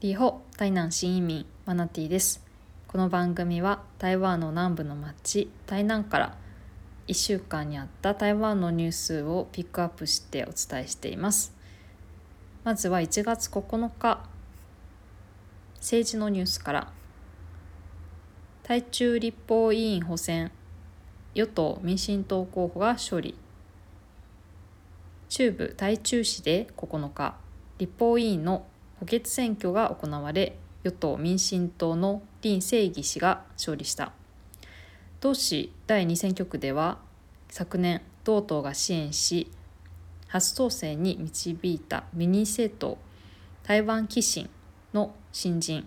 リホ台南新移民マナティです。この番組は台湾の南部の町台南から1週間にあった台湾のニュースをピックアップしてお伝えしています。まずは1月9日政治のニュースから。台中立法委員補選与党民進党候補が勝利。中部台中市で9日立法委員の補欠選挙が行われ与党民進党の林正義氏が勝利した。同市第2選挙区では昨年同党が支援し初当選に導いたミニ政党台湾寄進の新人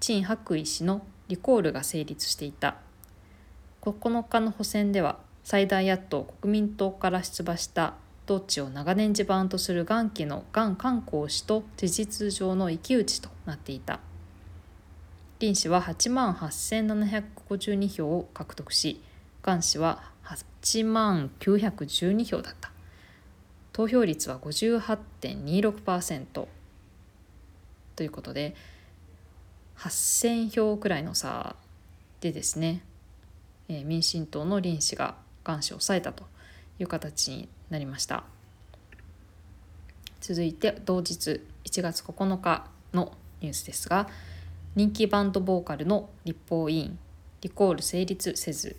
陳白衣氏のリコールが成立していた。9日の補選では最大野党国民党から出馬した統治を長年地盤とする元気の元観光氏と事実上の生き打ちとなっていた。林氏は8万8752票を獲得し元氏は8万912票だった。投票率は58.26%ということで8,000票くらいの差でですね、えー、民進党の林氏が元氏を抑えたと。いう形になりました。続いて同日1月9日のニュースですが人気バンドボーカルの立法委員リコール成立せず。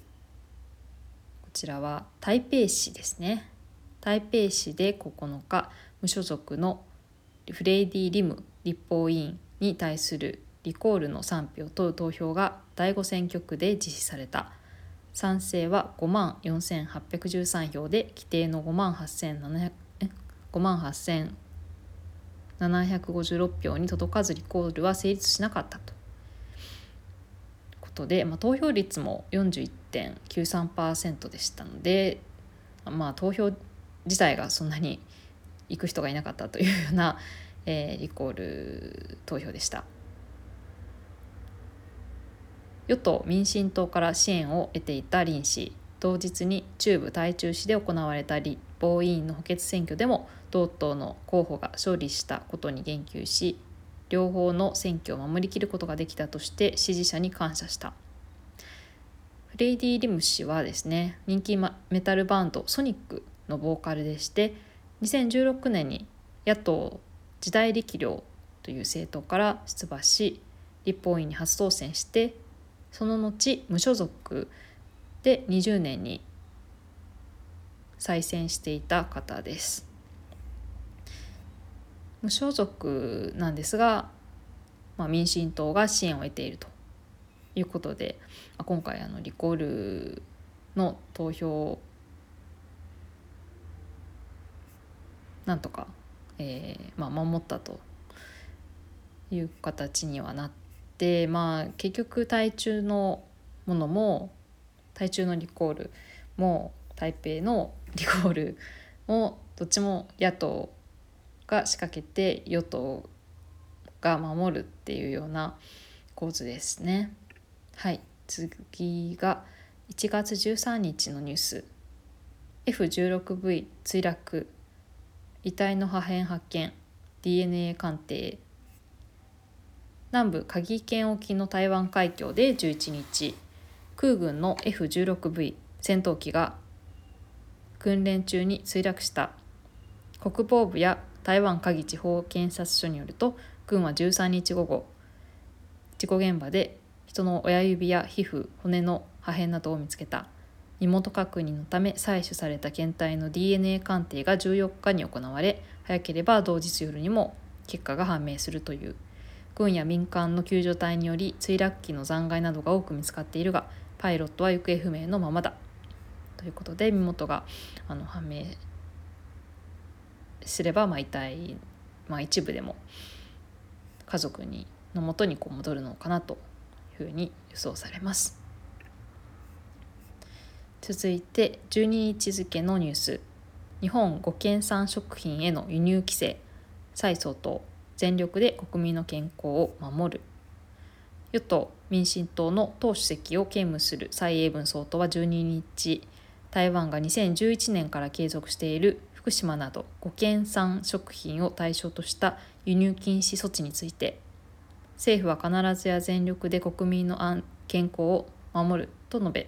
こちらは台北市ですね。台北市で9日無所属のフレイディ・リム立法委員に対するリコールの賛否を問う投票が第5選挙区で実施された。賛成は5万4813票で規定の5万8700 5万8756票に届かずリコールは成立しなかったと。ことで、まあ、投票率も41.93%でしたので、まあ、投票自体がそんなに行く人がいなかったというような、えー、リコール投票でした。与党・民進党から支援を得ていた林氏同日に中部台中市で行われた立法委員の補欠選挙でも同党の候補が勝利したことに言及し両方の選挙を守りきることができたとして支持者に感謝した。フレイディ・リム氏はですね人気メタルバンドソニックのボーカルでして2016年に野党時代力量という政党から出馬し立法院に初当選してその後無所属で20年に再選していた方です。無所属なんですが、まあ、民進党が支援を得ているということで、まあ、今回あのリコールの投票なんとか、えーまあ、守ったという形にはなってまあ結局台中のものも台中のリコールも台北のリコールもどっちも野党が仕掛けて与党が守るっていうような構図ですね。はい。次が1月13日のニュース。F16V 墜落。遺体の破片発見。DNA 鑑定。南部鍵県沖の台湾海峡で11日空軍の F16V 戦闘機が訓練中に墜落した。国防部や台湾鍵地方検察署によると軍は13日午後事故現場で人の親指や皮膚骨の破片などを見つけた。身元確認のため採取された検体の DNA 鑑定が14日に行われ早ければ同日夜にも結果が判明するという。軍や民間の救助隊により墜落機の残骸などが多く見つかっているがパイロットは行方不明のままだということで身元があの判明すれば、まあ、遺体、まあ、一部でも家族にのもとにこう戻るのかなというふうに予想されます。続いて12日付のニュース日本五県産食品への輸入規制蔡総統全力で国民の健康を守る。与党民進党の党主席を兼務する蔡英文総統は12日台湾が2011年から継続している福島など5県産食品を対象とした輸入禁止措置について政府は必ずや全力で国民の健康を守ると述べ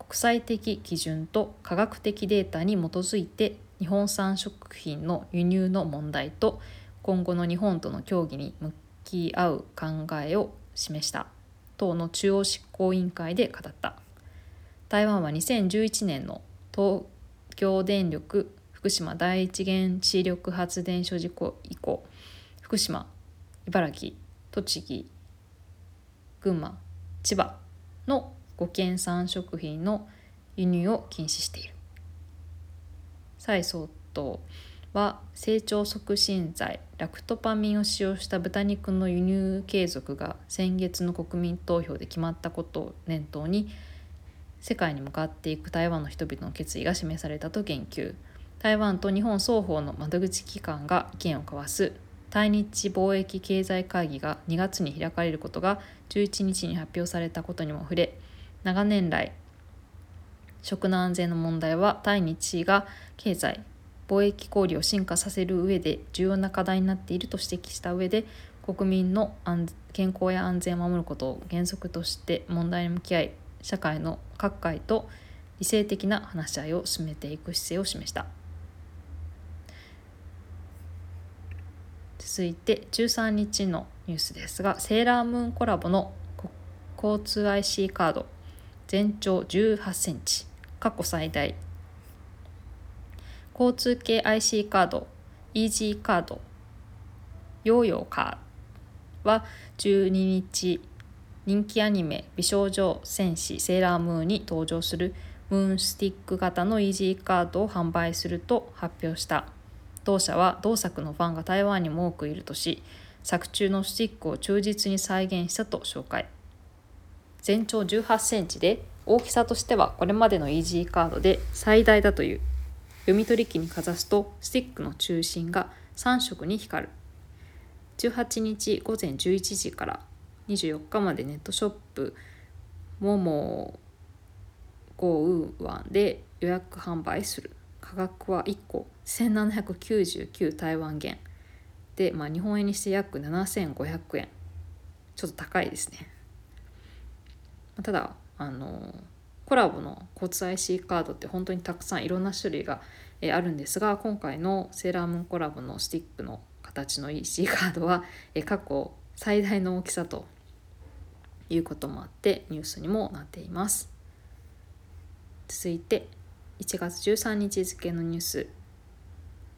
国際的基準と科学的データに基づいて日本産食品の輸入の問題と今後の日本との協議に向き合う考えを示した党の中央執行委員会で語った。台湾は2011年の東京電力福島第一原子力発電所事故以降福島茨城栃木群馬千葉の5県産食品の輸入を禁止している。蔡総統。は成長促進剤ラクトパミンを使用した豚肉の輸入継続が先月の国民投票で決まったことを念頭に世界に向かっていく台湾の人々の決意が示されたと言及台湾と日本双方の窓口機関が意見を交わす対日貿易経済会議が2月に開かれることが11日に発表されたことにも触れ長年来食の安全の問題は対日が経済貿易交流を進化させる上で重要な課題になっていると指摘した上で国民の健康や安全を守ることを原則として問題に向き合い社会の各界と理性的な話し合いを進めていく姿勢を示した続いて13日のニュースですがセーラームーンコラボの交通 IC カード全長18センチ過去最大交通系 IC カード、イージーカード、ヨーヨーカーは12日、人気アニメ「美少女戦士セーラームーン」に登場するムーンスティック型のイージーカードを販売すると発表した。同社は同作のファンが台湾にも多くいるとし作中のスティックを忠実に再現したと紹介。全長1 8センチで大きさとしてはこれまでのイージーカードで最大だという。読み取り機にかざすとスティックの中心が3色に光る。18日午前11時から24日までネットショップももゴーウワンで予約販売する。価格は1個1799台湾元。で、まあ、日本円にして約7500円。ちょっと高いですね。ただあのコラボの交通 IC カードって本当にたくさんいろんな種類があるんですが今回のセーラームーンコラボのスティックの形の EC カードは過去最大の大きさということもあってニュースにもなっています。続いて1月13日付のニュース。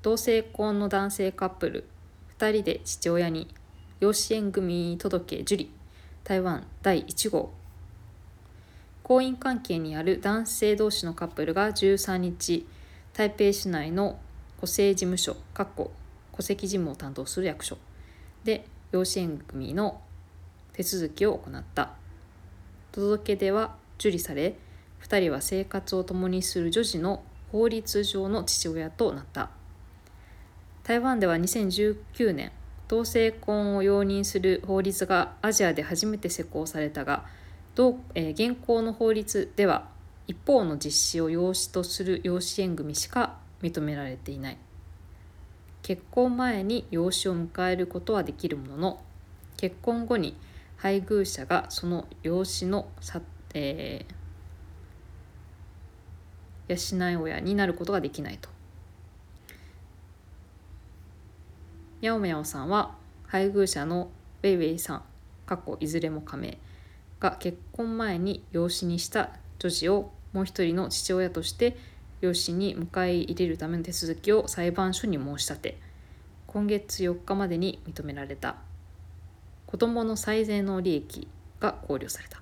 同性婚の男性カップル2人で父親に養子縁組届受理。台湾第1号。婚姻関係にある男性同士のカップルが13日台北市内の戸籍事務所かっこ戸籍事務を担当する役所で養子縁組の手続きを行った。届け出は受理され2人は生活を共にする女児の法律上の父親となった。台湾では2019年同性婚を容認する法律がアジアで初めて施行されたが同、えー、現行の法律では一方の実施を養子とする養子縁組しか認められていない結婚前に養子を迎えることはできるものの結婚後に配偶者がその養子のさ、えー、養い親になることができないと。ヤオメヤオさんは配偶者のウェイウェイさん過去いずれも加盟が結婚前に養子にした女児をもう一人の父親として養子に迎え入れるための手続きを裁判所に申し立て今月4日までに認められた。子どもの最善の利益が考慮された。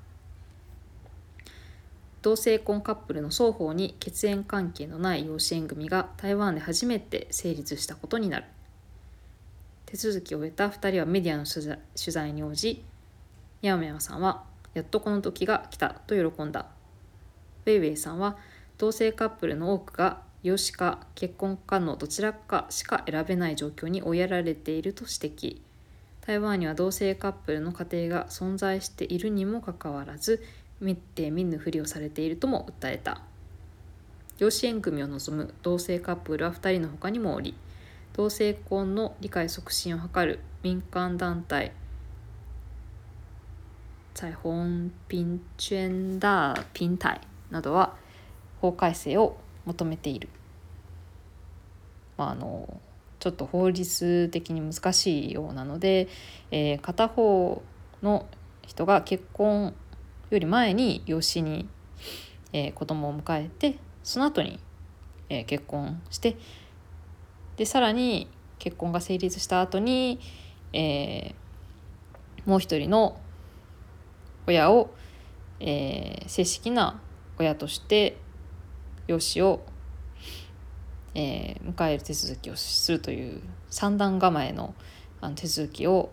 同性婚カップルの双方に血縁関係のない養子縁組が台湾で初めて成立したことになる。手続きを終えた2人はメディアの取材に応じヤオメヤさんはやっとこの時が来たと喜んだ。ウェイウェイさんは同性カップルの多くが養子か結婚かのどちらかしか選べない状況に追いやられていると指摘。台湾には同性カップルの家庭が存在しているにもかかわらず見て見ぬふりをされているとも訴えた養子縁組を望む同性カップルは2人の他にもおり同性婚の理解促進を図る民間団体彩虹平权大平台などは法改正を求めている。まあ、あのちょっと法律的に難しいようなので、えー、片方の人が結婚より前に養子に、えー、子供を迎えてその後に、えー、結婚してでさらに結婚が成立した後に、えー、もう一人の親を、えー、正式な親として養子を、えー、迎える手続きをするという三段構えのあの手続きを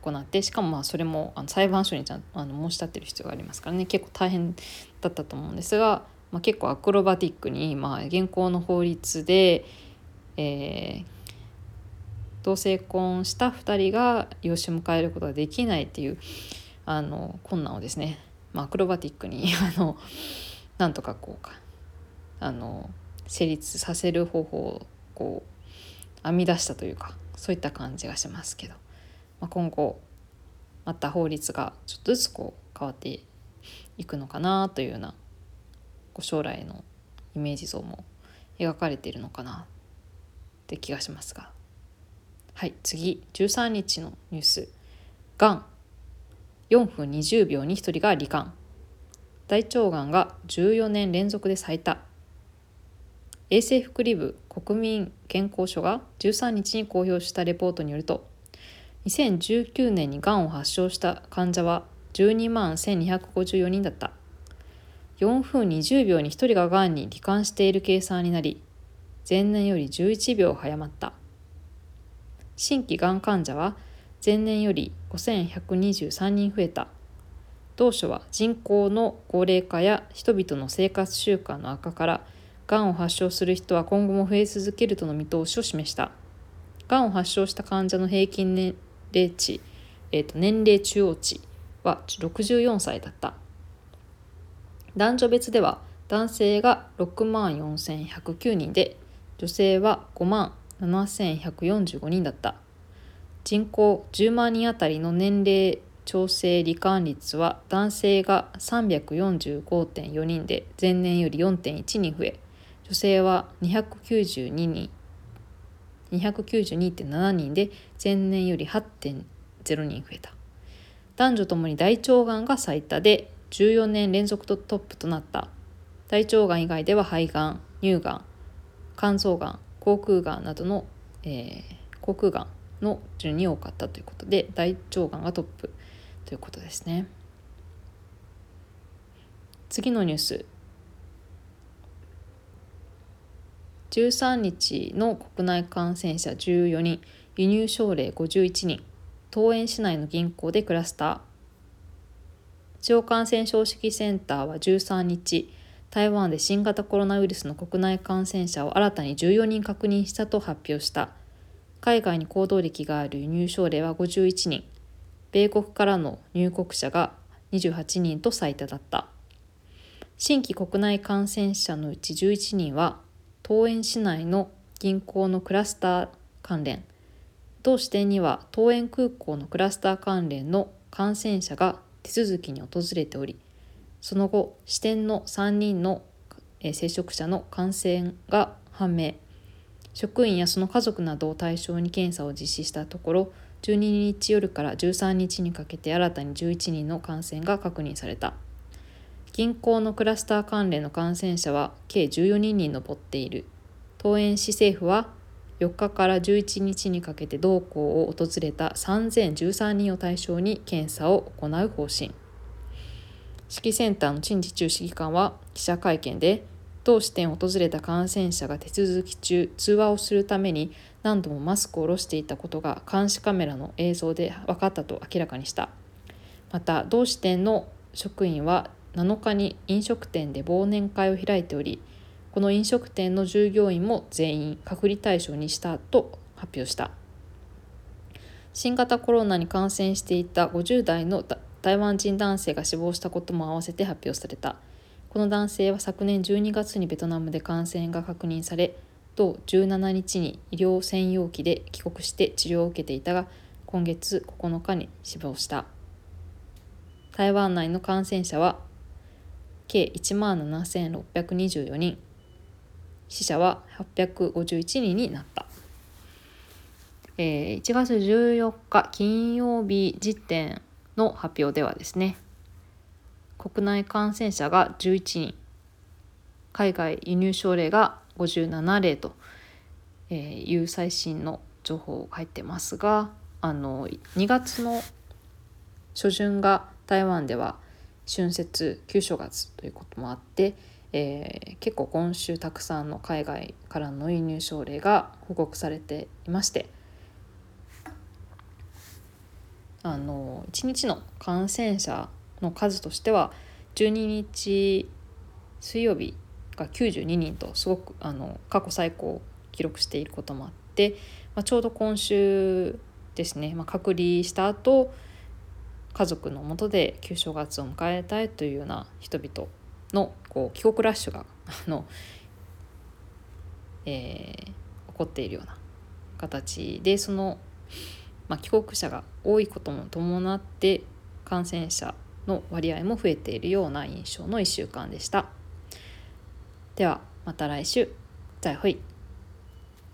行ってしかもまあそれもあの裁判所にちゃんあの申し立てる必要がありますからね。結構大変だったと思うんですが、まあ、結構アクロバティックに、まあ、現行の法律で、えー、同性婚した2人が養子を迎えることができないっていうあの困難をですね、まあ、アクロバティックに あのなんとかこうかあの成立させる方法をこう編み出したというかそういった感じがしますけど。まあ、今後また法律がちょっとずつこう変わっていくのかなというような将来のイメージ像も描かれているのかなって気がしますが。はい次。13日のニュース。がん。4分20秒に1人が罹患。大腸がんが14年連続で最多。衛生福利部国民健康所が13日に公表したレポートによると2019年にがんを発症した患者は12万1254人だった。4分20秒に1人ががんに罹患している計算になり前年より11秒早まった。新規がん患者は前年より5123人増えた。当初は人口の高齢化や人々の生活習慣の悪化からがんを発症する人は今後も増え続けるとの見通しを示した。がんを発症した患者の平均年齢値、えー、と年齢中央値は64歳だった。男女別では男性が6万4109人で女性は5万7145人だった。人口10万人あたりの年齢調整罹患率は男性が345.4人で前年より4.1人増え女性は292人292.7人で前年より8.0人増えた。男女ともに大腸がんが最多で14年連続トップとなった。大腸がん以外では肺がん乳がん肝臓がん口腔がんなどの、えー、口腔がんの順に多かったということで大腸がんがトップということですね。次のニュース。13日の国内感染者14人。輸入症例51人。桃園市内の銀行でクラスター。地方感染症指揮センターは13日。台湾で新型コロナウイルスの国内感染者を新たに14人確認したと発表した。海外に行動歴がある入症例は51人。米国からの入国者が28人と最多だった。新規国内感染者のうち11人は桃園市内の銀行のクラスター関連。同支店には桃園空港のクラスター関連の感染者が手続きに訪れておりその後支店の3人の接触者の感染が判明。職員やその家族などを対象に検査を実施したところ12日夜から13日にかけて新たに11人の感染が確認された。銀行のクラスター関連の感染者は計14人に上っている桃園市政府は4日から11日にかけて同校を訪れた3013人を対象に検査を行う方針指揮センターの陳次中指揮官は記者会見で同支店を訪れた感染者が手続き中通話をするために何度もマスクを下ろしていたことが監視カメラの映像で分かったと明らかにした。また同支店の職員は7日に飲食店で忘年会を開いておりこの飲食店の従業員も全員隔離対象にしたと発表した。新型コロナに感染していた50代の台湾人男性が死亡したことも合わせて発表された。この男性は昨年12月にベトナムで感染が確認され同17日に医療専用機で帰国して治療を受けていたが今月9日に死亡した。台湾内の感染者は計1万7624人。死者は851人になった、えー、1月14日金曜日時点の発表ではですね国内感染者が11人。海外輸入症例が57例という最新の情報が入ってますがあの2月の初旬が台湾では春節旧正月ということもあって、えー、結構今週たくさんの海外からの輸入症例が報告されていましてあの1日の感染者の数としては12日水曜日が92人とすごくあの過去最高を記録していることもあって、まあ、ちょうど今週ですね、まあ、隔離した後家族のもとで旧正月を迎えたいというような人々のこう帰国ラッシュが あの、えー、起こっているような形でその、まあ、帰国者が多いことも伴って感染者の割合も増えているような印象の1週間でした。ではまた来週再会。